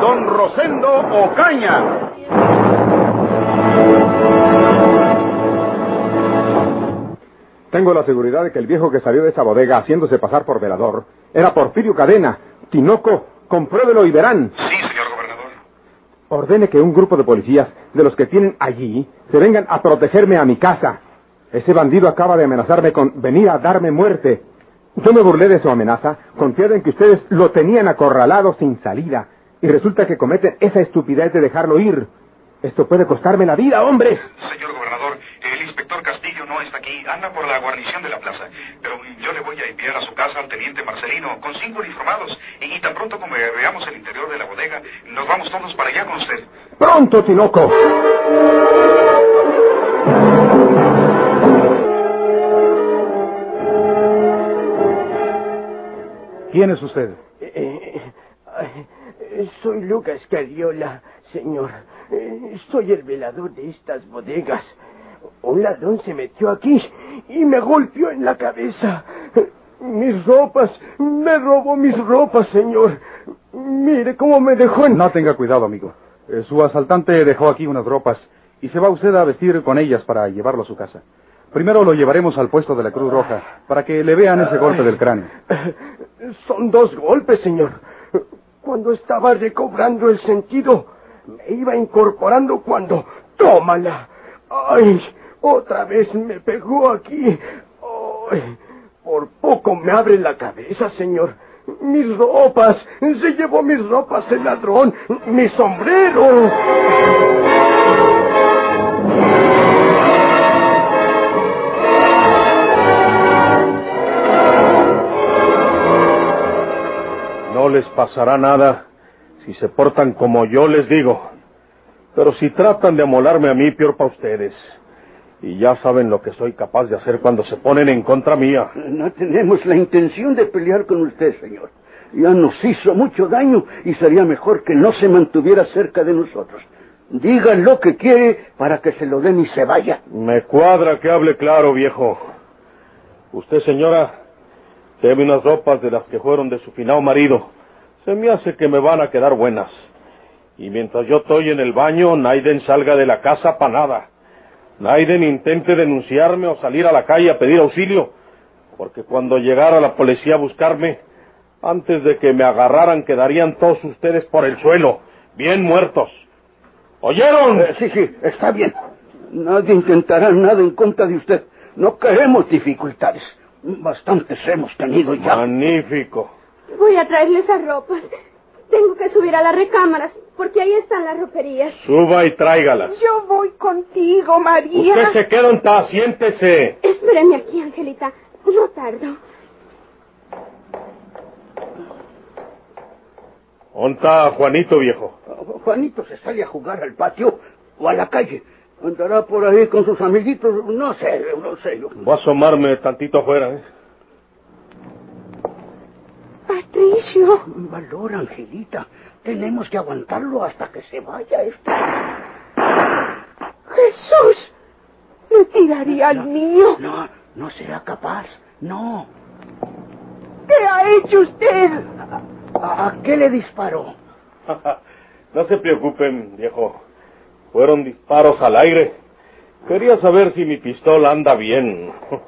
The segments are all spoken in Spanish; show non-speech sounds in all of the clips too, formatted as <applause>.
Don Rosendo Ocaña. Tengo la seguridad de que el viejo que salió de esa bodega haciéndose pasar por velador era Porfirio Cadena. Tinoco, compruébelo y verán. Sí, señor gobernador. Ordene que un grupo de policías, de los que tienen allí, se vengan a protegerme a mi casa. Ese bandido acaba de amenazarme con venir a darme muerte. Yo me burlé de su amenaza, confiado en que ustedes lo tenían acorralado sin salida, y resulta que cometen esa estupidez de dejarlo ir. Esto puede costarme la vida, hombres. Señor gobernador, el inspector Castillo no está aquí, anda por la guarnición de la plaza. Pero yo le voy a enviar a su casa al teniente Marcelino con cinco uniformados. Y, y tan pronto como veamos el interior de la bodega, nos vamos todos para allá con usted. ¡Pronto, Tinoco! ¿Quién es usted? Soy Lucas Carriola, señor. Eh, soy el velador de estas bodegas. Un ladrón se metió aquí y me golpeó en la cabeza. Mis ropas, me robó mis ropas, señor. Mire cómo me dejó en... No tenga cuidado, amigo. Eh, su asaltante dejó aquí unas ropas y se va usted a vestir con ellas para llevarlo a su casa. Primero lo llevaremos al puesto de la Cruz Roja para que le vean ese golpe del cráneo. Son dos golpes, señor. Cuando estaba recobrando el sentido, me iba incorporando cuando... ¡Tómala! ¡Ay! Otra vez me pegó aquí. ¡Ay! Por poco me abre la cabeza, señor. Mis ropas. Se llevó mis ropas el ladrón. Mi sombrero. Les pasará nada si se portan como yo les digo. Pero si tratan de amolarme a mí, peor para ustedes. Y ya saben lo que soy capaz de hacer cuando se ponen en contra mía. No tenemos la intención de pelear con usted, señor. Ya nos hizo mucho daño y sería mejor que no se mantuviera cerca de nosotros. Diga lo que quiere para que se lo den y se vaya. Me cuadra que hable claro, viejo. Usted, señora, deme unas ropas de las que fueron de su finado marido. Se me hace que me van a quedar buenas. Y mientras yo estoy en el baño, Naiden salga de la casa para nada. Naiden intente denunciarme o salir a la calle a pedir auxilio, porque cuando llegara la policía a buscarme, antes de que me agarraran quedarían todos ustedes por el suelo, bien muertos. ¿Oyeron? Eh, sí, sí, está bien. Nadie intentará nada en contra de usted. No queremos dificultades. Bastantes hemos tenido ya. Magnífico. Voy a traerle esas ropas. Tengo que subir a las recámaras, porque ahí están las roperías. Suba y tráigalas. Yo voy contigo, María. Usted se queda en ta, siéntese. Espéreme aquí, Angelita. No tardo. ¿Dónde está Juanito, viejo? Juanito se sale a jugar al patio o a la calle. Andará por ahí con sus amiguitos. No sé, no sé. Voy a asomarme tantito afuera, ¿eh? Patricio. Valor, Angelita. Tenemos que aguantarlo hasta que se vaya esto. Jesús. Me tiraría al niño. No, no será capaz. No. ¿Qué ha hecho usted? ¿A, a qué le disparó? <laughs> no se preocupen, viejo. Fueron disparos al aire. Quería saber si mi pistola anda bien. <laughs>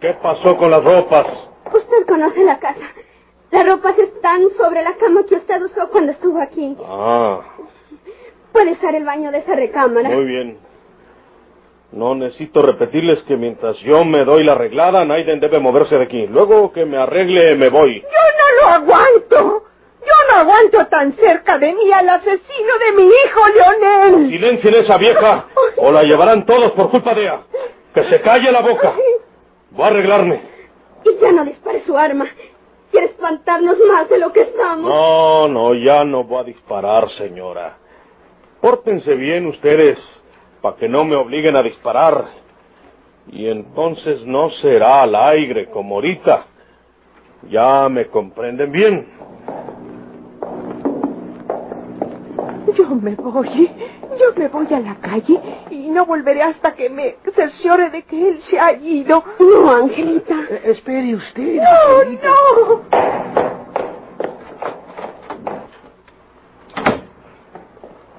¿Qué pasó con las ropas? Usted conoce la casa. Las ropas están sobre la cama que usted usó cuando estuvo aquí. Ah, Puede usar el baño de esa recámara. muy bien. No necesito repetirles que mientras yo me doy la arreglada, Naiden debe moverse de aquí. Luego que me arregle, me voy. Yo no lo aguanto. Yo no aguanto tan cerca de mí al asesino de mi hijo, Leonel. Silencien esa vieja o la llevarán todos por culpa de ella. Que se calle la boca. Voy a arreglarme. Y ya no dispare su arma. ¿Quieres espantarnos más de lo que estamos. No, no, ya no voy a disparar, señora. Pórtense bien ustedes, para que no me obliguen a disparar. Y entonces no será al aire como ahorita. Ya me comprenden bien. Yo me voy. Yo me voy a la calle y no volveré hasta que me cerciore de que él se ha ido. No, Angelita. Eh, espere usted. No, Angelita. no.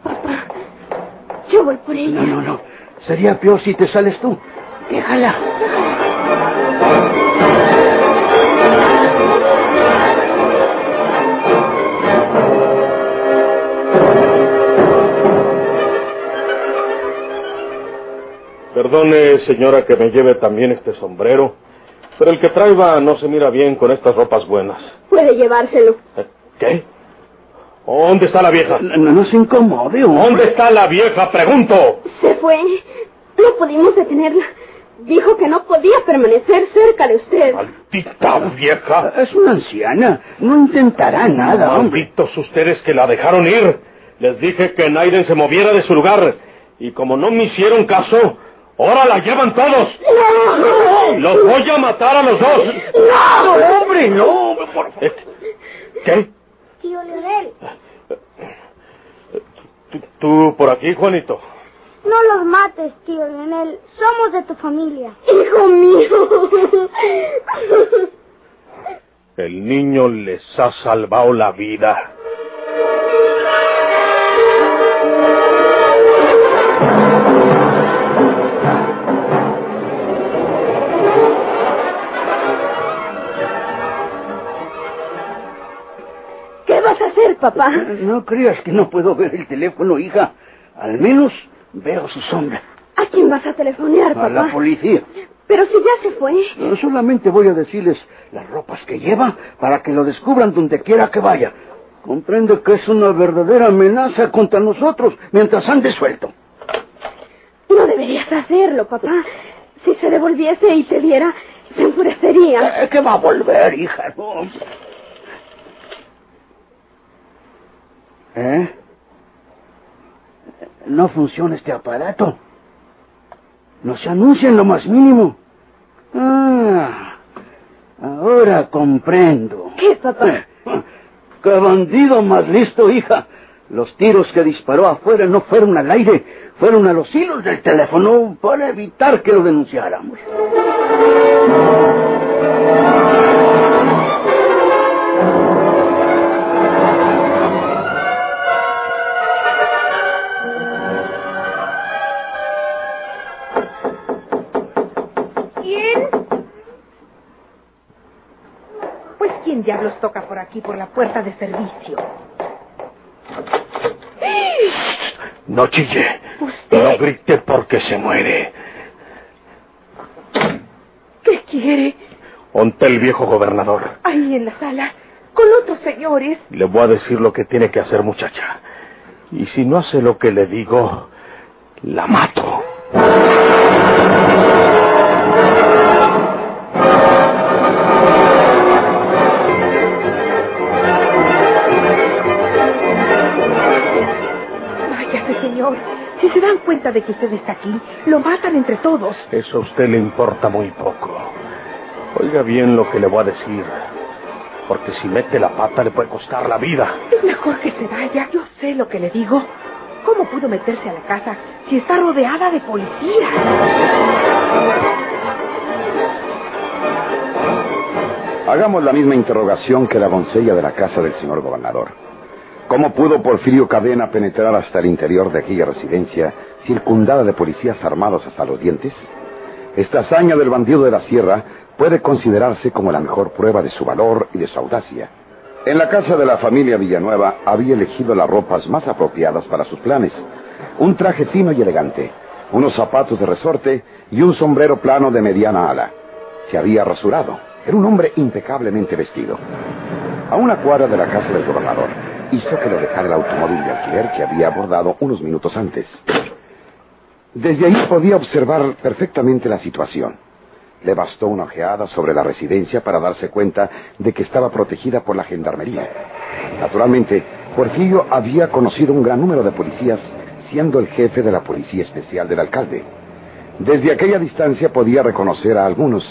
Papá, yo voy por ella. No, no, no. Sería peor si te sales tú. Déjala. Perdone, señora, que me lleve también este sombrero, pero el que traiga no se mira bien con estas ropas buenas. Puede llevárselo. Eh, ¿Qué? ¿Dónde está la vieja? No, no se incomode, hombre. ¿Dónde está la vieja? Pregunto. Se fue. No pudimos detenerla. Dijo que no podía permanecer cerca de usted. Maldita vieja. Es una anciana. No intentará nada, hombre. Malditos ustedes que la dejaron ir. Les dije que Naiden se moviera de su lugar. Y como no me hicieron caso, ahora la llevan todos. Los voy a matar a los dos. No, hombre, no. Por favor. Eh, ¿Qué? Tío Leonel, ¿Tú, tú por aquí, Juanito? no los mates, tío Leonel. Somos de tu familia. Hijo mío. El niño les ha salvado la vida. ¿Qué vas a papá? No creas que no puedo ver el teléfono, hija. Al menos veo su sombra. ¿A quién vas a telefonear, A papá? la policía. Pero si ya se fue. No, solamente voy a decirles las ropas que lleva para que lo descubran donde quiera que vaya. Comprende que es una verdadera amenaza contra nosotros mientras ande suelto. No deberías hacerlo, papá. Si se devolviese y te viera, se enfurecería. Eh, ¿Qué va a volver, hija? No. ¿Eh? No funciona este aparato. No se anuncia en lo más mínimo. Ah, ahora comprendo. ¿Qué, papá? <laughs> ¡Qué bandido más listo, hija! Los tiros que disparó afuera no fueron al aire, fueron a los hilos del teléfono para evitar que lo denunciáramos. Quién diablos toca por aquí, por la puerta de servicio. No chille. ¿Usted? No grite porque se muere. ¿Qué quiere? Onte el viejo gobernador. Ahí en la sala, con otros señores. Le voy a decir lo que tiene que hacer, muchacha. Y si no hace lo que le digo, la mato. Cuenta de que usted está aquí, lo matan entre todos. Eso a usted le importa muy poco. Oiga bien lo que le voy a decir. Porque si mete la pata le puede costar la vida. Es mejor que se vaya. Yo sé lo que le digo. ¿Cómo pudo meterse a la casa si está rodeada de policías? Hagamos la misma interrogación que la doncella de la casa del señor gobernador. ¿Cómo pudo Porfirio Cadena penetrar hasta el interior de aquella residencia circundada de policías armados hasta los dientes? Esta hazaña del bandido de la sierra puede considerarse como la mejor prueba de su valor y de su audacia. En la casa de la familia Villanueva había elegido las ropas más apropiadas para sus planes. Un traje fino y elegante, unos zapatos de resorte y un sombrero plano de mediana ala. Se había rasurado. Era un hombre impecablemente vestido. A una cuadra de la casa del gobernador, hizo que lo dejara el automóvil de alquiler que había abordado unos minutos antes. Desde ahí podía observar perfectamente la situación. Le bastó una ojeada sobre la residencia para darse cuenta de que estaba protegida por la gendarmería. Naturalmente, Porfirio había conocido un gran número de policías, siendo el jefe de la policía especial del alcalde. Desde aquella distancia podía reconocer a algunos,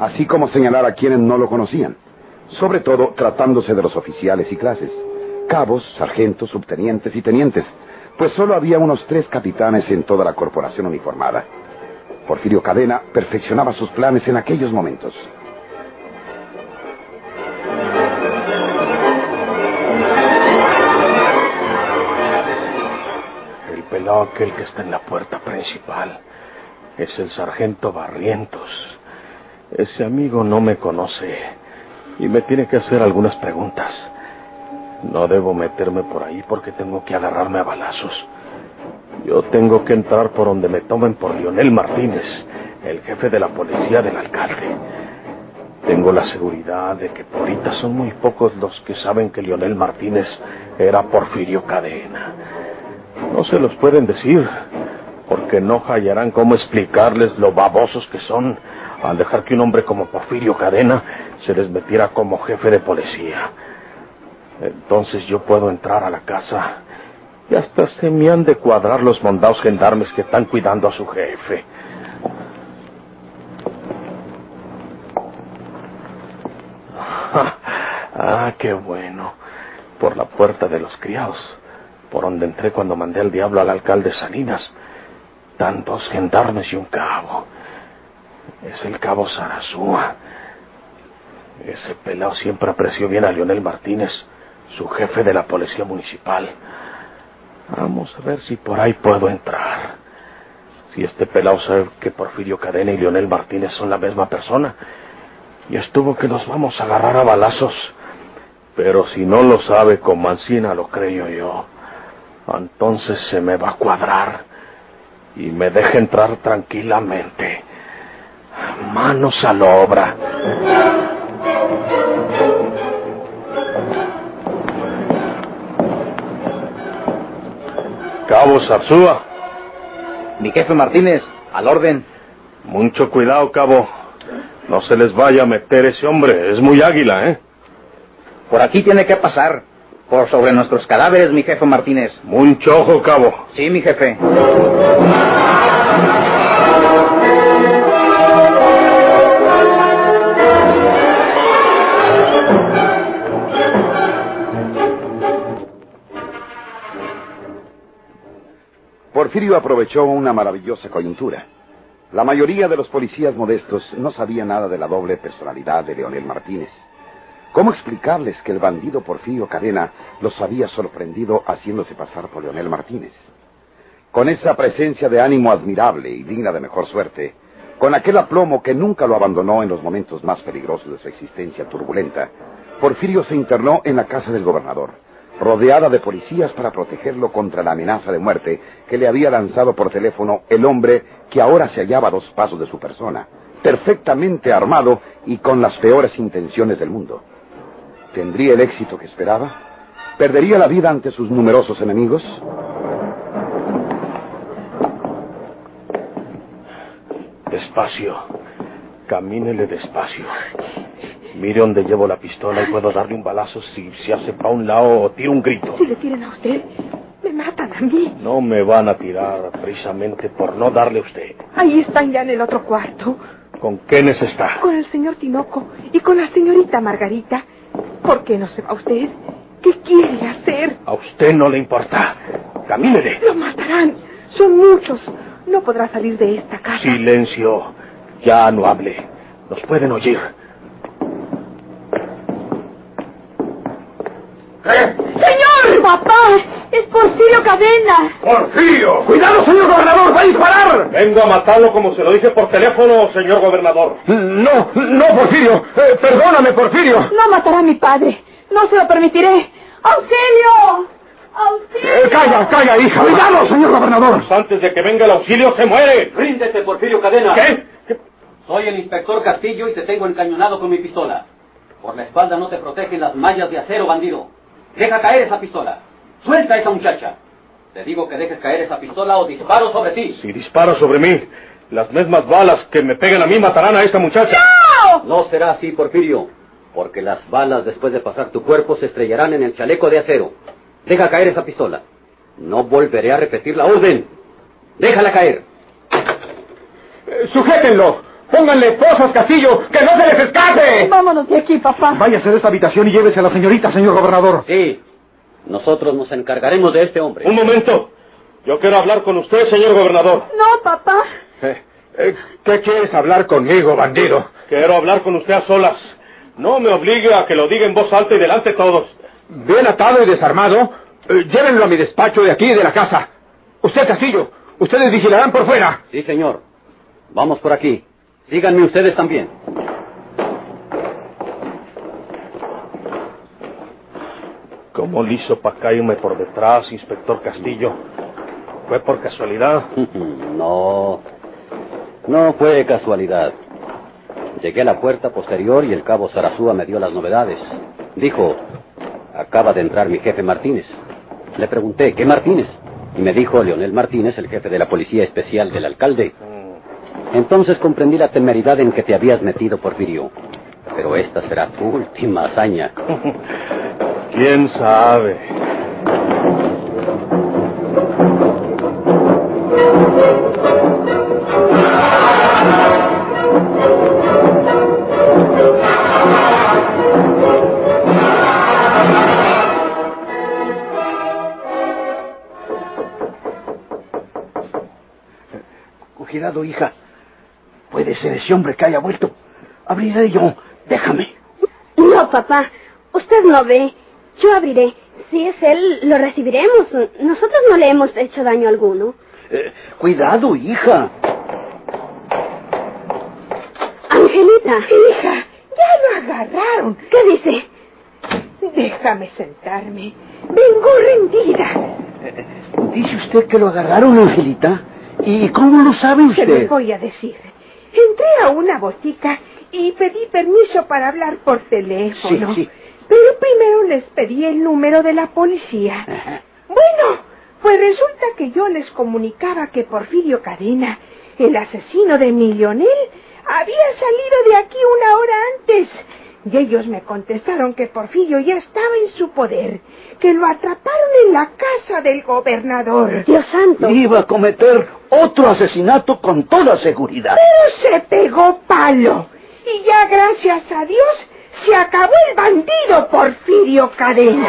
así como señalar a quienes no lo conocían, sobre todo tratándose de los oficiales y clases, cabos, sargentos, subtenientes y tenientes, pues solo había unos tres capitanes en toda la corporación uniformada. Porfirio Cadena perfeccionaba sus planes en aquellos momentos. El pelado aquel que está en la puerta principal es el sargento Barrientos. Ese amigo no me conoce y me tiene que hacer algunas preguntas. No debo meterme por ahí porque tengo que agarrarme a balazos. Yo tengo que entrar por donde me tomen por Lionel Martínez, el jefe de la policía del alcalde. Tengo la seguridad de que por ahorita son muy pocos los que saben que Lionel Martínez era Porfirio Cadena. No se los pueden decir, porque no hallarán cómo explicarles lo babosos que son al dejar que un hombre como Porfirio Cadena se les metiera como jefe de policía. Entonces yo puedo entrar a la casa y hasta se me han de cuadrar los mondados gendarmes que están cuidando a su jefe. <laughs> Ah, qué bueno. Por la puerta de los criados, por donde entré cuando mandé al diablo al alcalde Salinas. Tantos gendarmes y un cabo. Es el cabo Sarazúa. Ese pelado siempre apreció bien a Leonel Martínez, su jefe de la policía municipal. Vamos a ver si por ahí puedo entrar. Si este pelado sabe que Porfirio Cadena y Leonel Martínez son la misma persona, y estuvo que nos vamos a agarrar a balazos. Pero si no lo sabe con Mancina, lo creo yo. Entonces se me va a cuadrar y me deja entrar tranquilamente. Manos a la obra. Cabo Zarzúa. Mi jefe Martínez, al orden. Mucho cuidado, cabo. No se les vaya a meter ese hombre. Es muy águila, ¿eh? Por aquí tiene que pasar. Por sobre nuestros cadáveres, mi jefe Martínez. Mucho ojo, cabo. Sí, mi jefe. Porfirio aprovechó una maravillosa coyuntura. La mayoría de los policías modestos no sabía nada de la doble personalidad de Leonel Martínez. ¿Cómo explicarles que el bandido Porfirio Cadena los había sorprendido haciéndose pasar por Leonel Martínez? Con esa presencia de ánimo admirable y digna de mejor suerte, con aquel aplomo que nunca lo abandonó en los momentos más peligrosos de su existencia turbulenta, Porfirio se internó en la casa del gobernador, rodeada de policías para protegerlo contra la amenaza de muerte que le había lanzado por teléfono el hombre que ahora se hallaba a dos pasos de su persona, perfectamente armado y con las peores intenciones del mundo. ¿Tendría el éxito que esperaba? ¿Perdería la vida ante sus numerosos enemigos? Despacio. Camínele despacio. Mire dónde llevo la pistola y puedo darle un balazo si se hace para un lado o tiro un grito. Si le tiran a usted, me matan a mí. No me van a tirar precisamente por no darle a usted. Ahí están ya en el otro cuarto. ¿Con quiénes está? Con el señor Tinoco y con la señorita Margarita. ¿Por qué no se va usted? ¿Qué quiere hacer? A usted no le importa. Camínele. Lo matarán. Son muchos. No podrá salir de esta casa. Silencio. Ya no hable. Nos pueden oír. ¡Señor! ¡Papá! ¡Es Porfirio Cadena! ¡Porfirio! ¡Cuidado, señor gobernador! ¡Va a disparar! Vengo a matarlo como se lo dije por teléfono, señor gobernador. No, no, Porfirio. Eh, perdóname, Porfirio. No matará a mi padre. No se lo permitiré. ¡Auxilio! ¡Auxilio! Eh, calla, calla, hija. Cuidado, señor gobernador. Pues antes de que venga el auxilio, se muere. Ríndete, Porfirio Cadena. ¿Qué? Soy el inspector Castillo y te tengo encañonado con mi pistola. Por la espalda no te protegen las mallas de acero, bandido. Deja caer esa pistola. Suelta a esa muchacha. Te digo que dejes caer esa pistola o disparo sobre ti. Si dispara sobre mí, Las mismas balas que me peguen a mí matarán a esta muchacha. No será así, Porfirio, porque las balas después de pasar tu cuerpo se estrellarán en el chaleco de acero. Deja caer esa pistola. No volveré a repetir la orden. Déjala caer. Eh, ¡Sujétenlo! ¡Pónganle esposas, Castillo! ¡Que no se les escape! Vámonos de aquí, papá. Váyase de esta habitación y llévese a la señorita, señor gobernador. Sí, nosotros nos encargaremos de este hombre. Un momento. Yo quiero hablar con usted, señor gobernador. No, papá. Eh, eh, ¿Qué quieres hablar conmigo, bandido? Quiero hablar con usted a solas. No me obligue a que lo diga en voz alta y delante de todos. Bien atado y desarmado, eh, llévenlo a mi despacho de aquí y de la casa. Usted, Castillo, ustedes vigilarán por fuera. Sí, señor. Vamos por aquí. Síganme ustedes también. ¿Cómo le hizo para caerme por detrás, inspector Castillo? ¿Fue por casualidad? <laughs> No, no fue casualidad. Llegué a la puerta posterior y el cabo Sarazúa me dio las novedades. Dijo, acaba de entrar mi jefe Martínez. Le pregunté, ¿qué Martínez? Y me dijo Leonel Martínez, el jefe de la policía especial del alcalde. Entonces comprendí la temeridad en que te habías metido, Porfirio. Pero esta será tu última hazaña. <laughs> ¿Quién sabe? Cuidado, hija. Ser ese hombre que haya vuelto. Abriré yo. Déjame. No, papá. Usted no ve. Yo abriré. Si es él, lo recibiremos. Nosotros no le hemos hecho daño alguno. Eh, cuidado, hija. Angelita. Hija, ya lo agarraron. ¿Qué dice? Déjame sentarme. Vengo rendida. ¿Dice usted que lo agarraron, Angelita? ¿Y cómo lo sabe Se usted? los voy a decir. Entré a una botica y pedí permiso para hablar por teléfono. Sí, sí. Pero primero les pedí el número de la policía. Bueno, pues resulta que yo les comunicaba que Porfirio Cadena, el asesino de mi Lionel, había salido de aquí. Y ellos me contestaron que Porfirio ya estaba en su poder, que lo atraparon en la casa del gobernador. Dios santo. Iba a cometer otro asesinato con toda seguridad. Pero se pegó palo. Y ya gracias a Dios se acabó el bandido Porfirio Cadena.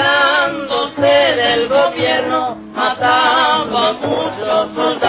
burlándose del gobierno, mataba a muchos soldados.